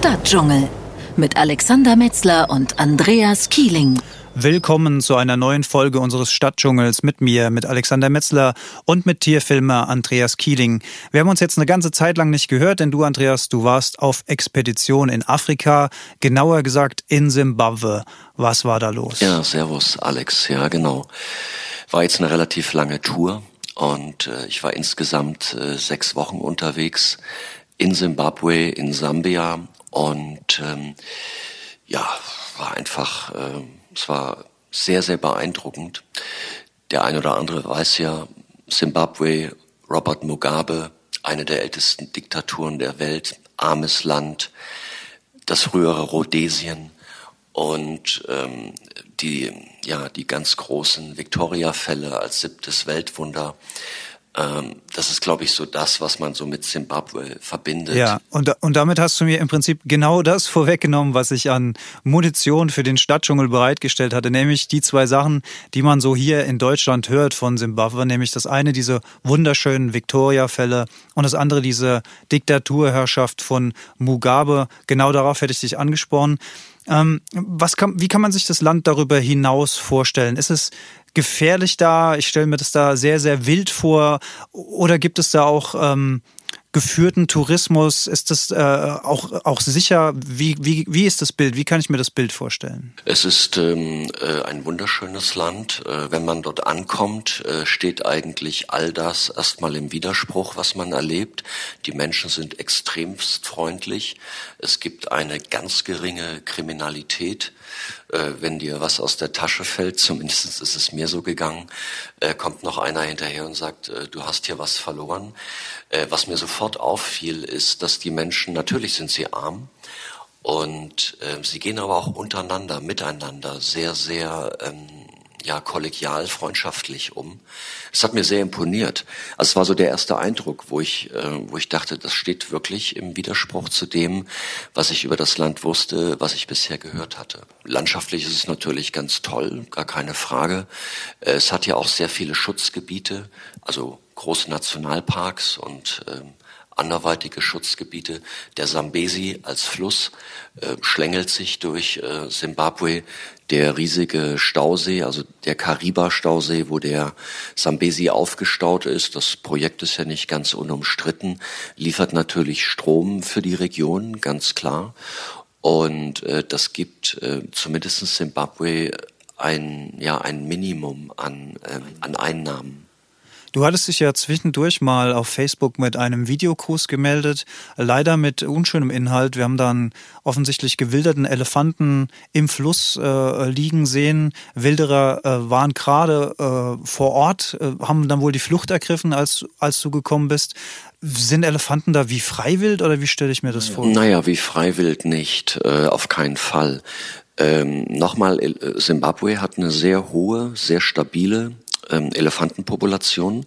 Stadtdschungel mit Alexander Metzler und Andreas Kieling. Willkommen zu einer neuen Folge unseres Stadtdschungels mit mir, mit Alexander Metzler und mit Tierfilmer Andreas Kieling. Wir haben uns jetzt eine ganze Zeit lang nicht gehört, denn du, Andreas, du warst auf Expedition in Afrika, genauer gesagt in Simbabwe. Was war da los? Ja, servus, Alex. Ja, genau. War jetzt eine relativ lange Tour und äh, ich war insgesamt äh, sechs Wochen unterwegs in Simbabwe, in Sambia und ähm, ja, war einfach, äh, es war sehr, sehr beeindruckend. Der ein oder andere weiß ja, Simbabwe, Robert Mugabe, eine der ältesten Diktaturen der Welt, armes Land, das frühere Rhodesien und ähm, die ja die ganz großen Victoria-Fälle als siebtes Weltwunder ähm, das ist, glaube ich, so das, was man so mit Zimbabwe verbindet. Ja, und, und damit hast du mir im Prinzip genau das vorweggenommen, was ich an Munition für den Stadtdschungel bereitgestellt hatte, nämlich die zwei Sachen, die man so hier in Deutschland hört von Zimbabwe, nämlich das eine diese wunderschönen Victoria-Fälle und das andere diese Diktaturherrschaft von Mugabe. Genau darauf hätte ich dich angesprochen. Ähm, was kann, wie kann man sich das Land darüber hinaus vorstellen? Ist es gefährlich da? Ich stelle mir das da sehr, sehr wild vor. Oder gibt es da auch ähm, geführten Tourismus? Ist das äh, auch, auch sicher? Wie, wie, wie ist das Bild? Wie kann ich mir das Bild vorstellen? Es ist ähm, äh, ein wunderschönes Land. Äh, wenn man dort ankommt, äh, steht eigentlich all das erstmal im Widerspruch, was man erlebt. Die Menschen sind extremst freundlich. Es gibt eine ganz geringe Kriminalität. Äh, wenn dir was aus der Tasche fällt, zumindest ist es mir so gegangen, äh, kommt noch einer hinterher und sagt, äh, du hast hier was verloren. Äh, was mir sofort auffiel, ist, dass die Menschen, natürlich sind sie arm, und äh, sie gehen aber auch untereinander, miteinander sehr, sehr ähm, ja kollegial, freundschaftlich um. Es hat mir sehr imponiert. Also es war so der erste Eindruck, wo ich, äh, wo ich dachte, das steht wirklich im Widerspruch zu dem, was ich über das Land wusste, was ich bisher gehört hatte. Landschaftlich ist es natürlich ganz toll, gar keine Frage. Äh, es hat ja auch sehr viele Schutzgebiete, also große Nationalparks und ähm, anderweitige Schutzgebiete. Der Sambesi als Fluss äh, schlängelt sich durch äh, Simbabwe. Der riesige Stausee, also der Kariba-Stausee, wo der Sambesi aufgestaut ist, das Projekt ist ja nicht ganz unumstritten, liefert natürlich Strom für die Region, ganz klar. Und äh, das gibt äh, zumindest Simbabwe ein, ja, ein Minimum an, äh, an Einnahmen. Du hattest dich ja zwischendurch mal auf Facebook mit einem Videokurs gemeldet, leider mit unschönem Inhalt. Wir haben dann offensichtlich gewilderten Elefanten im Fluss äh, liegen sehen. Wilderer äh, waren gerade äh, vor Ort, äh, haben dann wohl die Flucht ergriffen, als, als du gekommen bist. Sind Elefanten da wie freiwild oder wie stelle ich mir das vor? Naja, wie freiwild nicht, äh, auf keinen Fall. Ähm, Nochmal, Simbabwe hat eine sehr hohe, sehr stabile ähm, Elefantenpopulation,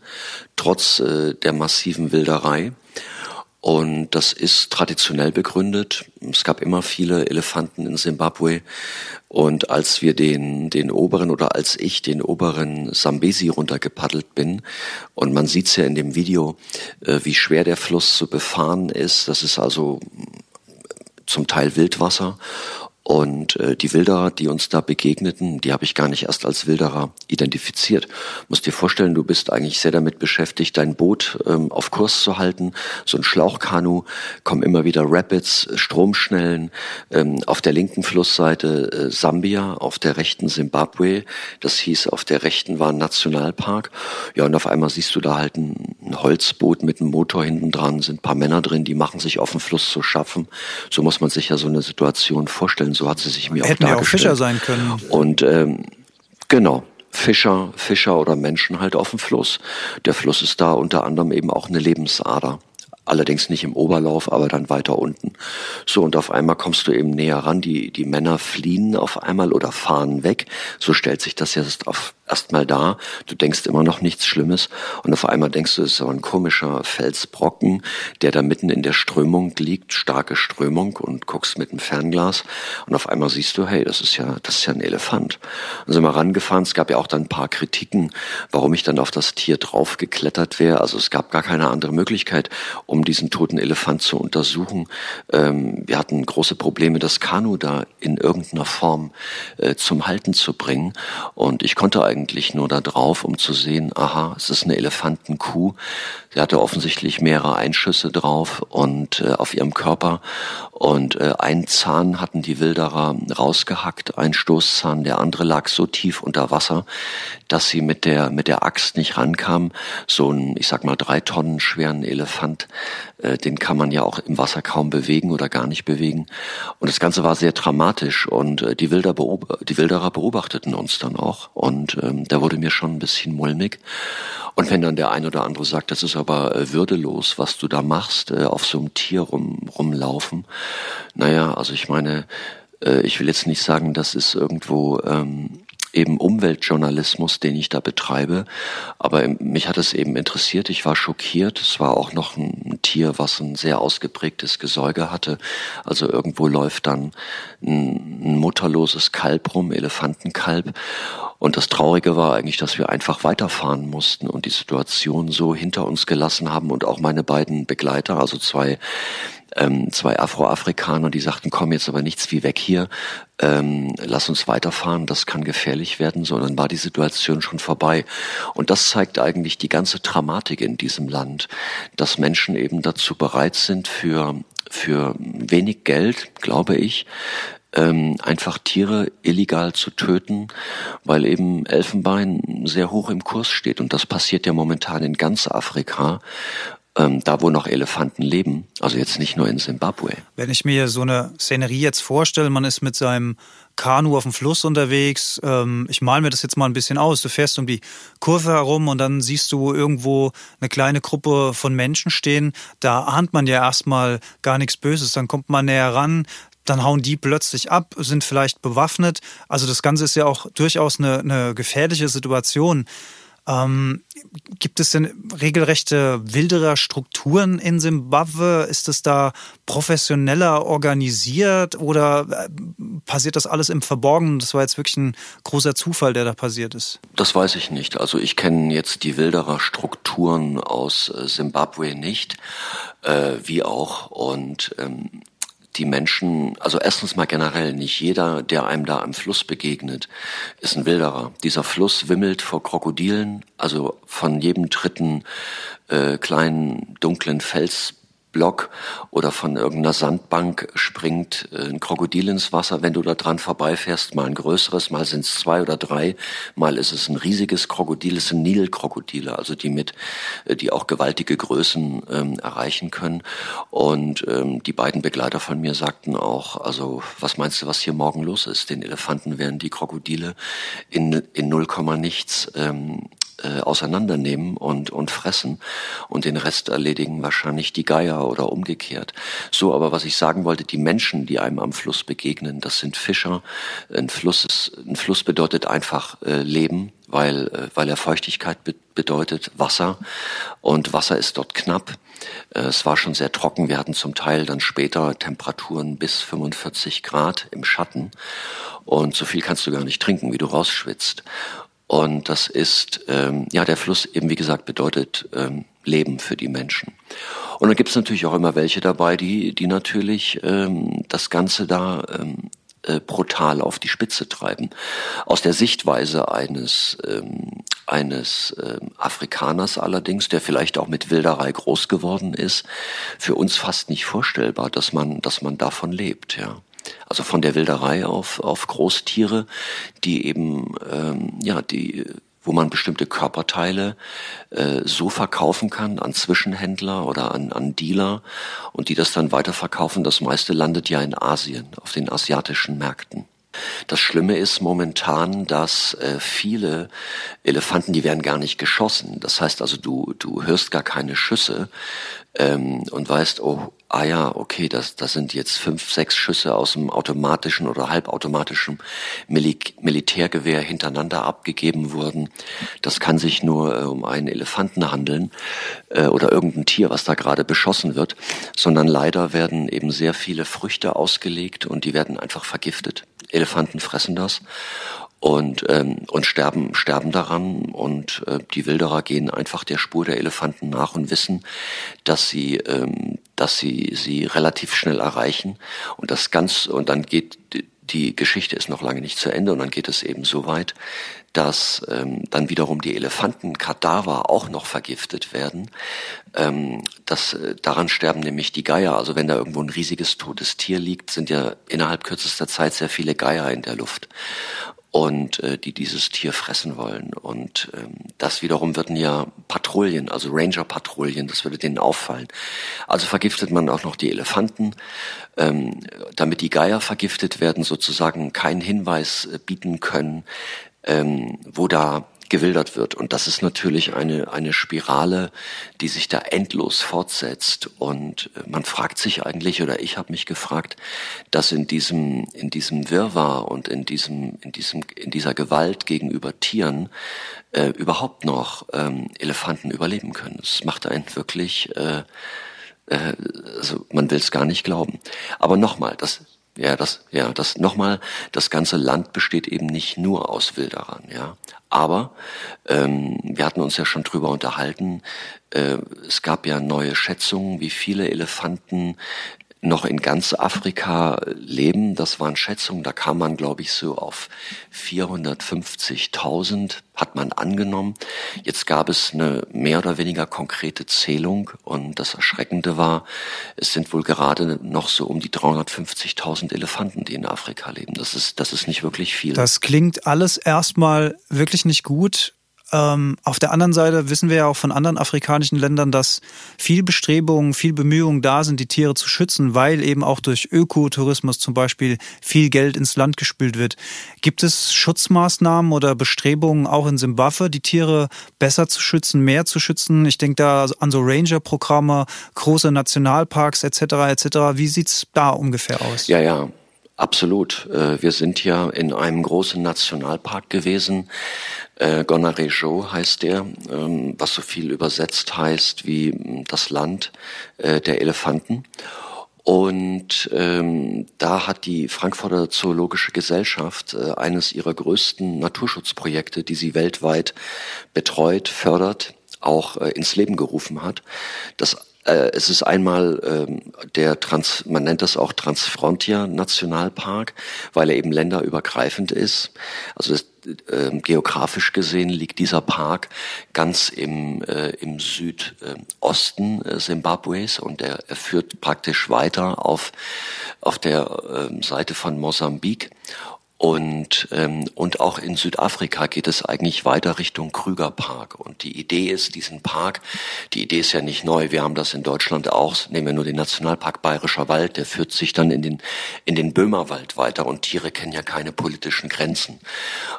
trotz äh, der massiven Wilderei. Und das ist traditionell begründet. Es gab immer viele Elefanten in Simbabwe. Und als wir den, den oberen oder als ich den oberen Sambesi runtergepaddelt bin, und man sieht's ja in dem Video, äh, wie schwer der Fluss zu befahren ist. Das ist also zum Teil Wildwasser. Und äh, die Wilderer, die uns da begegneten, die habe ich gar nicht erst als Wilderer identifiziert. Musst dir vorstellen, du bist eigentlich sehr damit beschäftigt, dein Boot ähm, auf Kurs zu halten. So ein Schlauchkanu, kommen immer wieder Rapids, Stromschnellen. Ähm, auf der linken Flussseite äh, Sambia, auf der rechten Simbabwe. Das hieß, auf der rechten war ein Nationalpark. Ja, und auf einmal siehst du da halt ein, ein Holzboot mit einem Motor hinten dran, sind paar Männer drin, die machen sich auf dem Fluss zu schaffen. So muss man sich ja so eine Situation vorstellen so hat sie sich mir Hätten auch dargestellt. Hätten auch Fischer sein können. Und ähm, genau, Fischer, Fischer oder Menschen halt auf dem Fluss. Der Fluss ist da unter anderem eben auch eine Lebensader. Allerdings nicht im Oberlauf, aber dann weiter unten. So, und auf einmal kommst du eben näher ran. Die, die Männer fliehen auf einmal oder fahren weg. So stellt sich das jetzt auf erstmal da, du denkst immer noch nichts Schlimmes. Und auf einmal denkst du, es ist so ein komischer Felsbrocken, der da mitten in der Strömung liegt, starke Strömung und guckst mit dem Fernglas. Und auf einmal siehst du, hey, das ist ja, das ist ja ein Elefant. Und sind wir rangefahren, es gab ja auch dann ein paar Kritiken, warum ich dann auf das Tier draufgeklettert wäre, also es gab gar keine andere Möglichkeit, um diesen toten Elefant zu untersuchen. Ähm, wir hatten große Probleme, das Kanu da in irgendeiner Form äh, zum Halten zu bringen. Und ich konnte eigentlich nur da drauf, um zu sehen, aha, es ist eine Elefantenkuh. Sie hatte offensichtlich mehrere Einschüsse drauf und äh, auf ihrem Körper und äh, ein Zahn hatten die Wilderer rausgehackt, ein Stoßzahn, der andere lag so tief unter Wasser, dass sie mit der mit der Axt nicht rankam. So ein, ich sag mal, drei Tonnen schweren Elefant, äh, den kann man ja auch im Wasser kaum bewegen oder gar nicht bewegen. Und das Ganze war sehr dramatisch und äh, die Wilder die Wilderer beobachteten uns dann auch und ähm, da wurde mir schon ein bisschen mulmig. Und wenn dann der ein oder andere sagt, das ist aber äh, würdelos, was du da machst, äh, auf so einem Tier rum, rumlaufen. Naja, also ich meine, äh, ich will jetzt nicht sagen, das ist irgendwo ähm, eben Umweltjournalismus, den ich da betreibe. Aber mich hat es eben interessiert. Ich war schockiert. Es war auch noch ein Tier, was ein sehr ausgeprägtes Gesäuge hatte. Also irgendwo läuft dann ein, mutterloses Kalb rum, Elefantenkalb. Und das Traurige war eigentlich, dass wir einfach weiterfahren mussten und die Situation so hinter uns gelassen haben und auch meine beiden Begleiter, also zwei ähm, zwei Afroafrikaner, die sagten, komm jetzt aber nichts wie weg hier, ähm, lass uns weiterfahren, das kann gefährlich werden, sondern war die Situation schon vorbei. Und das zeigt eigentlich die ganze Dramatik in diesem Land, dass Menschen eben dazu bereit sind, für, für wenig Geld, glaube ich, ähm, einfach Tiere illegal zu töten, weil eben Elfenbein sehr hoch im Kurs steht. Und das passiert ja momentan in ganz Afrika ähm, da wo noch Elefanten leben, also jetzt nicht nur in Simbabwe. Wenn ich mir so eine Szenerie jetzt vorstelle, man ist mit seinem Kanu auf dem Fluss unterwegs, ähm, ich male mir das jetzt mal ein bisschen aus, du fährst um die Kurve herum und dann siehst du irgendwo eine kleine Gruppe von Menschen stehen, da ahnt man ja erstmal gar nichts Böses, dann kommt man näher ran, dann hauen die plötzlich ab, sind vielleicht bewaffnet. Also das Ganze ist ja auch durchaus eine, eine gefährliche Situation. Ähm, gibt es denn regelrechte wilderer Strukturen in Simbabwe? Ist es da professioneller organisiert oder äh, passiert das alles im Verborgenen? Das war jetzt wirklich ein großer Zufall, der da passiert ist. Das weiß ich nicht. Also ich kenne jetzt die wilderer Strukturen aus äh, Simbabwe nicht, äh, wie auch. Und ähm, die Menschen, also erstens mal generell, nicht jeder, der einem da am Fluss begegnet, ist ein Wilderer. Dieser Fluss wimmelt vor Krokodilen, also von jedem dritten äh, kleinen dunklen Fels Block oder von irgendeiner Sandbank springt äh, ein Krokodil ins Wasser. Wenn du da dran vorbeifährst, mal ein größeres, mal sind es zwei oder drei, mal ist es ein riesiges Krokodil, es sind Nilkrokodile, also die mit, äh, die auch gewaltige Größen ähm, erreichen können. Und ähm, die beiden Begleiter von mir sagten auch, also was meinst du, was hier morgen los ist? Den Elefanten werden die Krokodile in, in null Komma nichts ähm, äh, auseinandernehmen und, und fressen und den Rest erledigen wahrscheinlich die Geier oder umgekehrt. So, aber was ich sagen wollte, die Menschen, die einem am Fluss begegnen, das sind Fischer. Ein Fluss, ist, ein Fluss bedeutet einfach äh, Leben, weil, äh, weil er Feuchtigkeit be bedeutet, Wasser. Und Wasser ist dort knapp. Äh, es war schon sehr trocken. Wir hatten zum Teil dann später Temperaturen bis 45 Grad im Schatten. Und so viel kannst du gar nicht trinken, wie du rausschwitzt. Und das ist, ähm, ja, der Fluss eben, wie gesagt, bedeutet ähm, Leben für die Menschen. Und dann gibt es natürlich auch immer welche dabei, die, die natürlich ähm, das Ganze da ähm, äh, brutal auf die Spitze treiben. Aus der Sichtweise eines, ähm, eines ähm, Afrikaners allerdings, der vielleicht auch mit Wilderei groß geworden ist, für uns fast nicht vorstellbar, dass man, dass man davon lebt, ja. Also von der Wilderei auf, auf Großtiere, die eben, ähm, ja, die, wo man bestimmte Körperteile äh, so verkaufen kann an Zwischenhändler oder an, an Dealer und die das dann weiterverkaufen. Das meiste landet ja in Asien, auf den asiatischen Märkten. Das Schlimme ist momentan, dass äh, viele Elefanten, die werden gar nicht geschossen. Das heißt also, du, du hörst gar keine Schüsse ähm, und weißt, oh, ah ja, okay, das, das sind jetzt fünf, sechs Schüsse aus dem automatischen oder halbautomatischen Mil Militärgewehr hintereinander abgegeben wurden. Das kann sich nur äh, um einen Elefanten handeln äh, oder irgendein Tier, was da gerade beschossen wird, sondern leider werden eben sehr viele Früchte ausgelegt und die werden einfach vergiftet. Elefanten fressen das und, ähm, und sterben, sterben daran. Und äh, die Wilderer gehen einfach der Spur der Elefanten nach und wissen, dass sie, ähm, dass sie sie relativ schnell erreichen. Und das ganz, und dann geht die Geschichte ist noch lange nicht zu Ende und dann geht es eben so weit, dass ähm, dann wiederum die Elefantenkadaver auch noch vergiftet werden. Ähm, das, äh, daran sterben nämlich die Geier. Also wenn da irgendwo ein riesiges totes Tier liegt, sind ja innerhalb kürzester Zeit sehr viele Geier in der Luft und äh, die dieses Tier fressen wollen. Und ähm, das wiederum würden ja Patrouillen, also Ranger-Patrouillen, das würde denen auffallen. Also vergiftet man auch noch die Elefanten, ähm, damit die Geier vergiftet werden, sozusagen keinen Hinweis äh, bieten können, ähm, wo da gewildert wird. Und das ist natürlich eine, eine Spirale, die sich da endlos fortsetzt. Und äh, man fragt sich eigentlich, oder ich habe mich gefragt, dass in diesem, in diesem Wirrwarr und in diesem, in diesem, in dieser Gewalt gegenüber Tieren äh, überhaupt noch ähm, Elefanten überleben können. Es macht einen wirklich, äh, äh, also man will es gar nicht glauben. Aber nochmal, das ja, das, ja, das nochmal, das ganze Land besteht eben nicht nur aus Wilderern, ja. Aber ähm, wir hatten uns ja schon drüber unterhalten. Äh, es gab ja neue Schätzungen, wie viele Elefanten noch in ganz Afrika leben. Das waren Schätzungen, da kam man, glaube ich, so auf 450.000, hat man angenommen. Jetzt gab es eine mehr oder weniger konkrete Zählung und das Erschreckende war, es sind wohl gerade noch so um die 350.000 Elefanten, die in Afrika leben. Das ist, das ist nicht wirklich viel. Das klingt alles erstmal wirklich nicht gut. Ähm, auf der anderen Seite wissen wir ja auch von anderen afrikanischen Ländern, dass viel Bestrebungen, viel Bemühungen da sind, die Tiere zu schützen, weil eben auch durch Ökotourismus zum Beispiel viel Geld ins Land gespült wird. Gibt es Schutzmaßnahmen oder Bestrebungen auch in Simbabwe, die Tiere besser zu schützen, mehr zu schützen? Ich denke da an so Ranger-Programme, große Nationalparks etc. etc. Wie sieht's da ungefähr aus? Ja, ja. Absolut. Äh, wir sind ja in einem großen Nationalpark gewesen. Äh, Gonarejo heißt der, ähm, was so viel übersetzt heißt wie hm, das Land äh, der Elefanten. Und ähm, da hat die Frankfurter Zoologische Gesellschaft äh, eines ihrer größten Naturschutzprojekte, die sie weltweit betreut, fördert, auch äh, ins Leben gerufen hat. Das äh, es ist einmal ähm, der Trans, man nennt das auch Transfrontier Nationalpark, weil er eben länderübergreifend ist. Also das, äh, geografisch gesehen liegt dieser Park ganz im, äh, im Südosten äh, und er, er führt praktisch weiter auf, auf der äh, Seite von Mosambik und, ähm, und auch in Südafrika geht es eigentlich weiter Richtung Krügerpark. Und die Idee ist, diesen Park, die Idee ist ja nicht neu, wir haben das in Deutschland auch, nehmen wir nur den Nationalpark Bayerischer Wald, der führt sich dann in den, in den Böhmerwald weiter und Tiere kennen ja keine politischen Grenzen.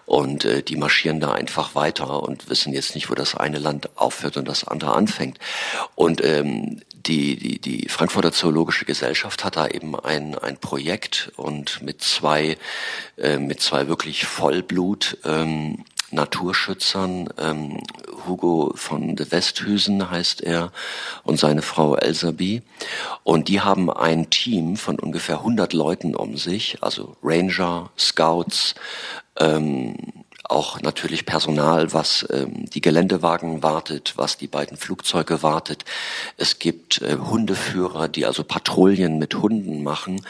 Und äh, die marschieren da einfach weiter und wissen jetzt nicht, wo das eine Land aufhört und das andere anfängt. Und ähm, die, die, die Frankfurter Zoologische Gesellschaft hat da eben ein, ein Projekt und mit zwei, äh, mit zwei wirklich Vollblut ähm, Naturschützern, ähm, Hugo von de Westhüsen heißt er und seine Frau Elsaby. Und die haben ein Team von ungefähr 100 Leuten um sich, also Ranger, Scouts, ähm, auch natürlich Personal, was ähm, die Geländewagen wartet, was die beiden Flugzeuge wartet. Es gibt äh, Hundeführer, die also Patrouillen mit Hunden machen,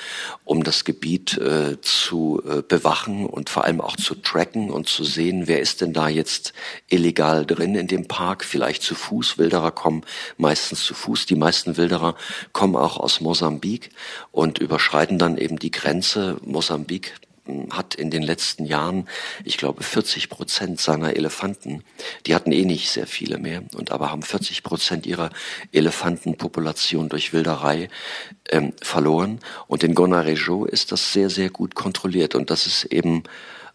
um das Gebiet äh, zu äh, bewachen und vor allem auch zu tracken und zu sehen, wer ist denn da jetzt illegal drin in dem Park, vielleicht zu Fuß. Wilderer kommen meistens zu Fuß. Die meisten Wilderer kommen auch aus Mosambik und überschreiten dann eben die Grenze. Mosambik hat in den letzten Jahren, ich glaube, 40 Prozent seiner Elefanten, die hatten eh nicht sehr viele mehr, und aber haben 40 Prozent ihrer Elefantenpopulation durch Wilderei ähm, verloren. Und in Gonarejo ist das sehr, sehr gut kontrolliert. Und das ist eben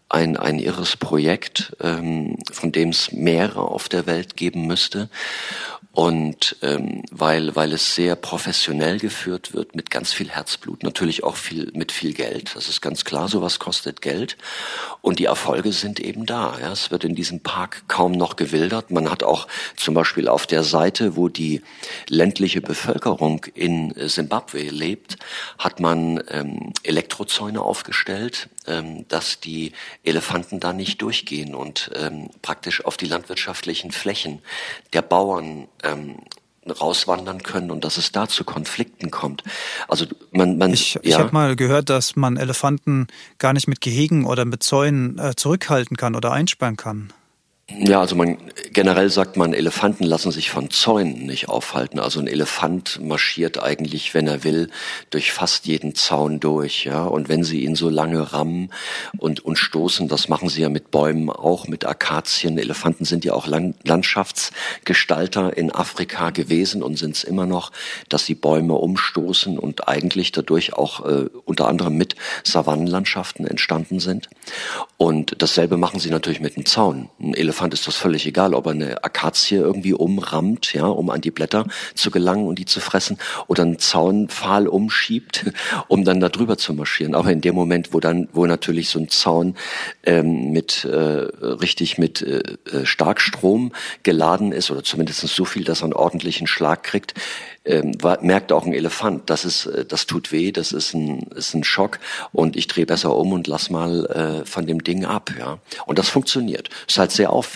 ein, ein irres Projekt, ähm, von dem es mehrere auf der Welt geben müsste. Und ähm, weil weil es sehr professionell geführt wird mit ganz viel Herzblut, natürlich auch viel mit viel Geld. Das ist ganz klar. Sowas kostet Geld und die Erfolge sind eben da. Ja, es wird in diesem Park kaum noch gewildert. Man hat auch zum Beispiel auf der Seite, wo die ländliche Bevölkerung in Simbabwe lebt, hat man ähm, Elektrozäune aufgestellt, ähm, dass die Elefanten da nicht durchgehen und ähm, praktisch auf die landwirtschaftlichen Flächen der Bauern ähm, rauswandern können und dass es da zu Konflikten kommt. Also man, man ich, ja. ich habe mal gehört, dass man Elefanten gar nicht mit Gehegen oder mit Zäunen äh, zurückhalten kann oder einsperren kann. Ja, also man generell sagt man, Elefanten lassen sich von Zäunen nicht aufhalten. Also ein Elefant marschiert eigentlich, wenn er will, durch fast jeden Zaun durch. Ja, und wenn sie ihn so lange rammen und und stoßen, das machen sie ja mit Bäumen auch, mit Akazien. Elefanten sind ja auch Landschaftsgestalter in Afrika gewesen und sind es immer noch, dass sie Bäume umstoßen und eigentlich dadurch auch äh, unter anderem mit Savannenlandschaften entstanden sind. Und dasselbe machen sie natürlich mit dem Zaun. Ein Elefant Elefant ist das völlig egal, ob er eine Akazie irgendwie umrammt, ja, um an die Blätter zu gelangen und die zu fressen, oder einen Zaunpfahl umschiebt, um dann da drüber zu marschieren. Aber in dem Moment, wo dann, wo natürlich so ein Zaun ähm, mit äh, richtig mit äh, äh Starkstrom geladen ist, oder zumindest so viel, dass er einen ordentlichen Schlag kriegt, ähm, merkt auch ein Elefant, das ist, äh, das tut weh, das ist ein, ist ein Schock und ich drehe besser um und lass mal äh, von dem Ding ab, ja. Und das funktioniert. Ist halt sehr aufwendig,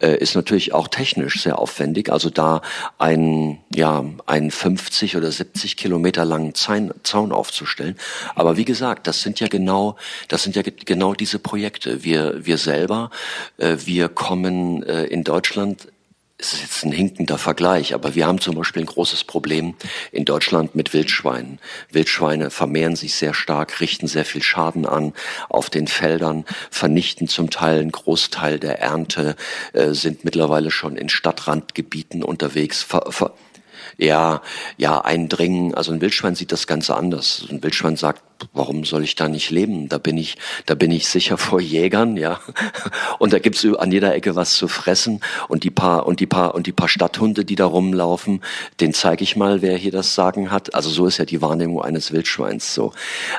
äh, ist natürlich auch technisch sehr aufwendig. Also da ein, ja, einen 50 oder 70 Kilometer langen Zaun, Zaun aufzustellen. Aber wie gesagt, das sind ja genau, das sind ja genau diese Projekte. Wir, wir selber, äh, wir kommen äh, in Deutschland es ist jetzt ein hinkender Vergleich, aber wir haben zum Beispiel ein großes Problem in Deutschland mit Wildschweinen. Wildschweine vermehren sich sehr stark, richten sehr viel Schaden an auf den Feldern, vernichten zum Teil einen Großteil der Ernte, äh, sind mittlerweile schon in Stadtrandgebieten unterwegs, ver, ver, ja, ja, eindringen. Also ein Wildschwein sieht das Ganze anders. Ein Wildschwein sagt, warum soll ich da nicht leben? Da bin ich, da bin ich sicher vor Jägern, ja. Und da gibt's an jeder Ecke was zu fressen und die paar und die paar und die paar Stadthunde, die da rumlaufen, den zeige ich mal, wer hier das Sagen hat. Also so ist ja die Wahrnehmung eines Wildschweins so.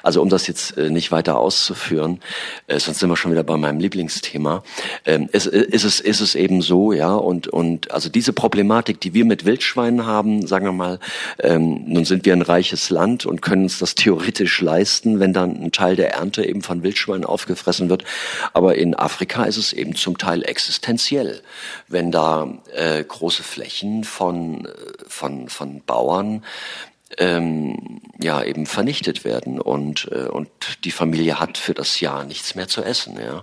Also um das jetzt äh, nicht weiter auszuführen, äh, sonst sind wir schon wieder bei meinem Lieblingsthema. Ähm, ist, ist es ist es eben so, ja. Und und also diese Problematik, die wir mit Wildschweinen haben, sagen wir mal, ähm, nun sind wir ein reiches Land und können uns das theoretisch leisten leisten, wenn dann ein Teil der Ernte eben von Wildschweinen aufgefressen wird. Aber in Afrika ist es eben zum Teil existenziell, wenn da äh, große Flächen von, äh, von, von Bauern ähm, ja eben vernichtet werden und äh, und die Familie hat für das Jahr nichts mehr zu essen. Ja,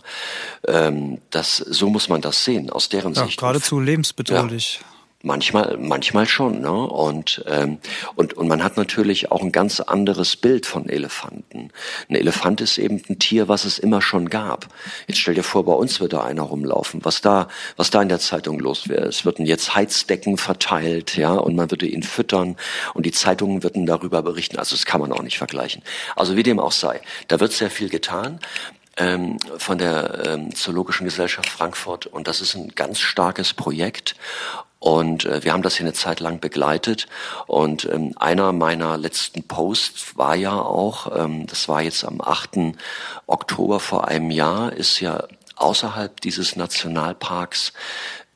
ähm, das so muss man das sehen aus deren ja, Sicht. Geradezu lebensbedrohlich. Ja. Manchmal, manchmal schon, ne? Und ähm, und und man hat natürlich auch ein ganz anderes Bild von Elefanten. Ein Elefant ist eben ein Tier, was es immer schon gab. Jetzt stell dir vor, bei uns würde einer rumlaufen, was da, was da in der Zeitung los wäre. Es würden jetzt Heizdecken verteilt, ja, und man würde ihn füttern und die Zeitungen würden darüber berichten. Also das kann man auch nicht vergleichen. Also wie dem auch sei, da wird sehr viel getan ähm, von der ähm, Zoologischen Gesellschaft Frankfurt und das ist ein ganz starkes Projekt und äh, wir haben das hier eine Zeit lang begleitet. Und ähm, einer meiner letzten Posts war ja auch, ähm, das war jetzt am 8. Oktober vor einem Jahr, ist ja außerhalb dieses Nationalparks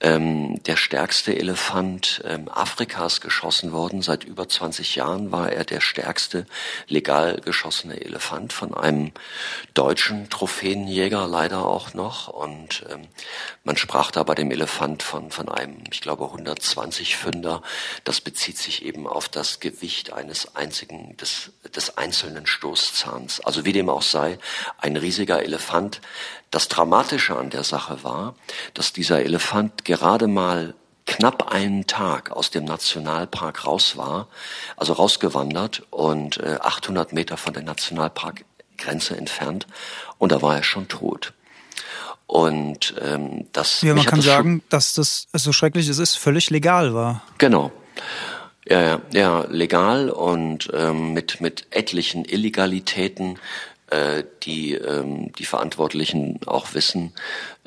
ähm, der stärkste Elefant ähm, Afrikas geschossen worden. Seit über 20 Jahren war er der stärkste legal geschossene Elefant von einem deutschen Trophäenjäger leider auch noch. Und ähm, man sprach da bei dem Elefant von, von einem, ich glaube, 120 Fünder. Das bezieht sich eben auf das Gewicht eines einzigen, des, des einzelnen Stoßzahns. Also wie dem auch sei, ein riesiger Elefant, das Dramatische an der Sache war, dass dieser Elefant gerade mal knapp einen Tag aus dem Nationalpark raus war, also rausgewandert und äh, 800 Meter von der Nationalparkgrenze entfernt und da war er schon tot. Und ähm, das. Ja, man kann das sagen, dass das so schrecklich es ist, völlig legal war. Genau. Ja, ja, ja legal und ähm, mit mit etlichen Illegalitäten äh, die ähm, die Verantwortlichen auch wissen,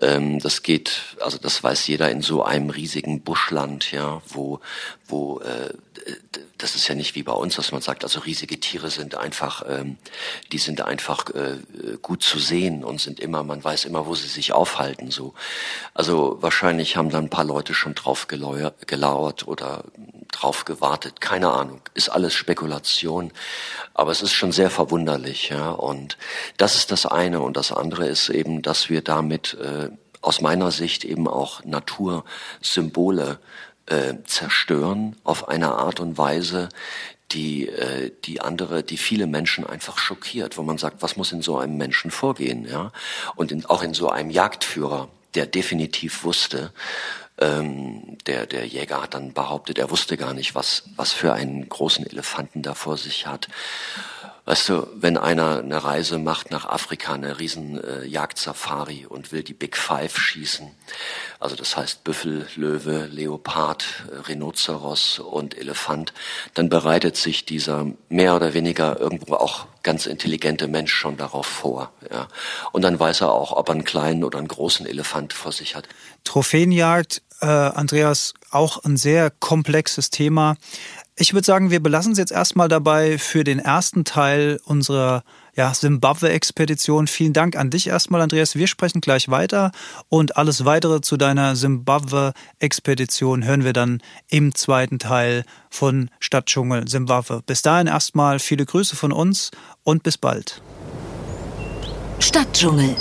ähm, das geht, also das weiß jeder in so einem riesigen Buschland, ja, wo wo äh, das ist ja nicht wie bei uns, dass man sagt, also riesige Tiere sind einfach, ähm, die sind einfach äh, gut zu sehen und sind immer, man weiß immer, wo sie sich aufhalten. So, also wahrscheinlich haben da ein paar Leute schon drauf gelauert oder drauf gewartet. Keine Ahnung, ist alles Spekulation, aber es ist schon sehr verwunderlich. Ja, und das ist das eine und das andere ist eben, dass wir damit äh, aus meiner Sicht eben auch Natursymbole äh, zerstören auf eine Art und Weise, die, äh, die andere, die viele Menschen einfach schockiert, wo man sagt, was muss in so einem Menschen vorgehen, ja? Und in, auch in so einem Jagdführer, der definitiv wusste, ähm, der, der Jäger hat dann behauptet, er wusste gar nicht, was, was für einen großen Elefanten da vor sich hat. Weißt du, wenn einer eine Reise macht nach Afrika, eine riesen äh, Jagdsafari und will die Big Five schießen, also das heißt Büffel, Löwe, Leopard, äh, Rhinoceros und Elefant, dann bereitet sich dieser mehr oder weniger irgendwo auch ganz intelligente Mensch schon darauf vor. Ja. Und dann weiß er auch, ob er einen kleinen oder einen großen Elefant vor sich hat. Trophäenjagd, äh, Andreas, auch ein sehr komplexes Thema. Ich würde sagen, wir belassen es jetzt erstmal dabei für den ersten Teil unserer ja, Zimbabwe-Expedition. Vielen Dank an dich erstmal, Andreas. Wir sprechen gleich weiter und alles weitere zu deiner Zimbabwe-Expedition hören wir dann im zweiten Teil von Stadtdschungel Zimbabwe. Bis dahin erstmal viele Grüße von uns und bis bald. Stadtdschungel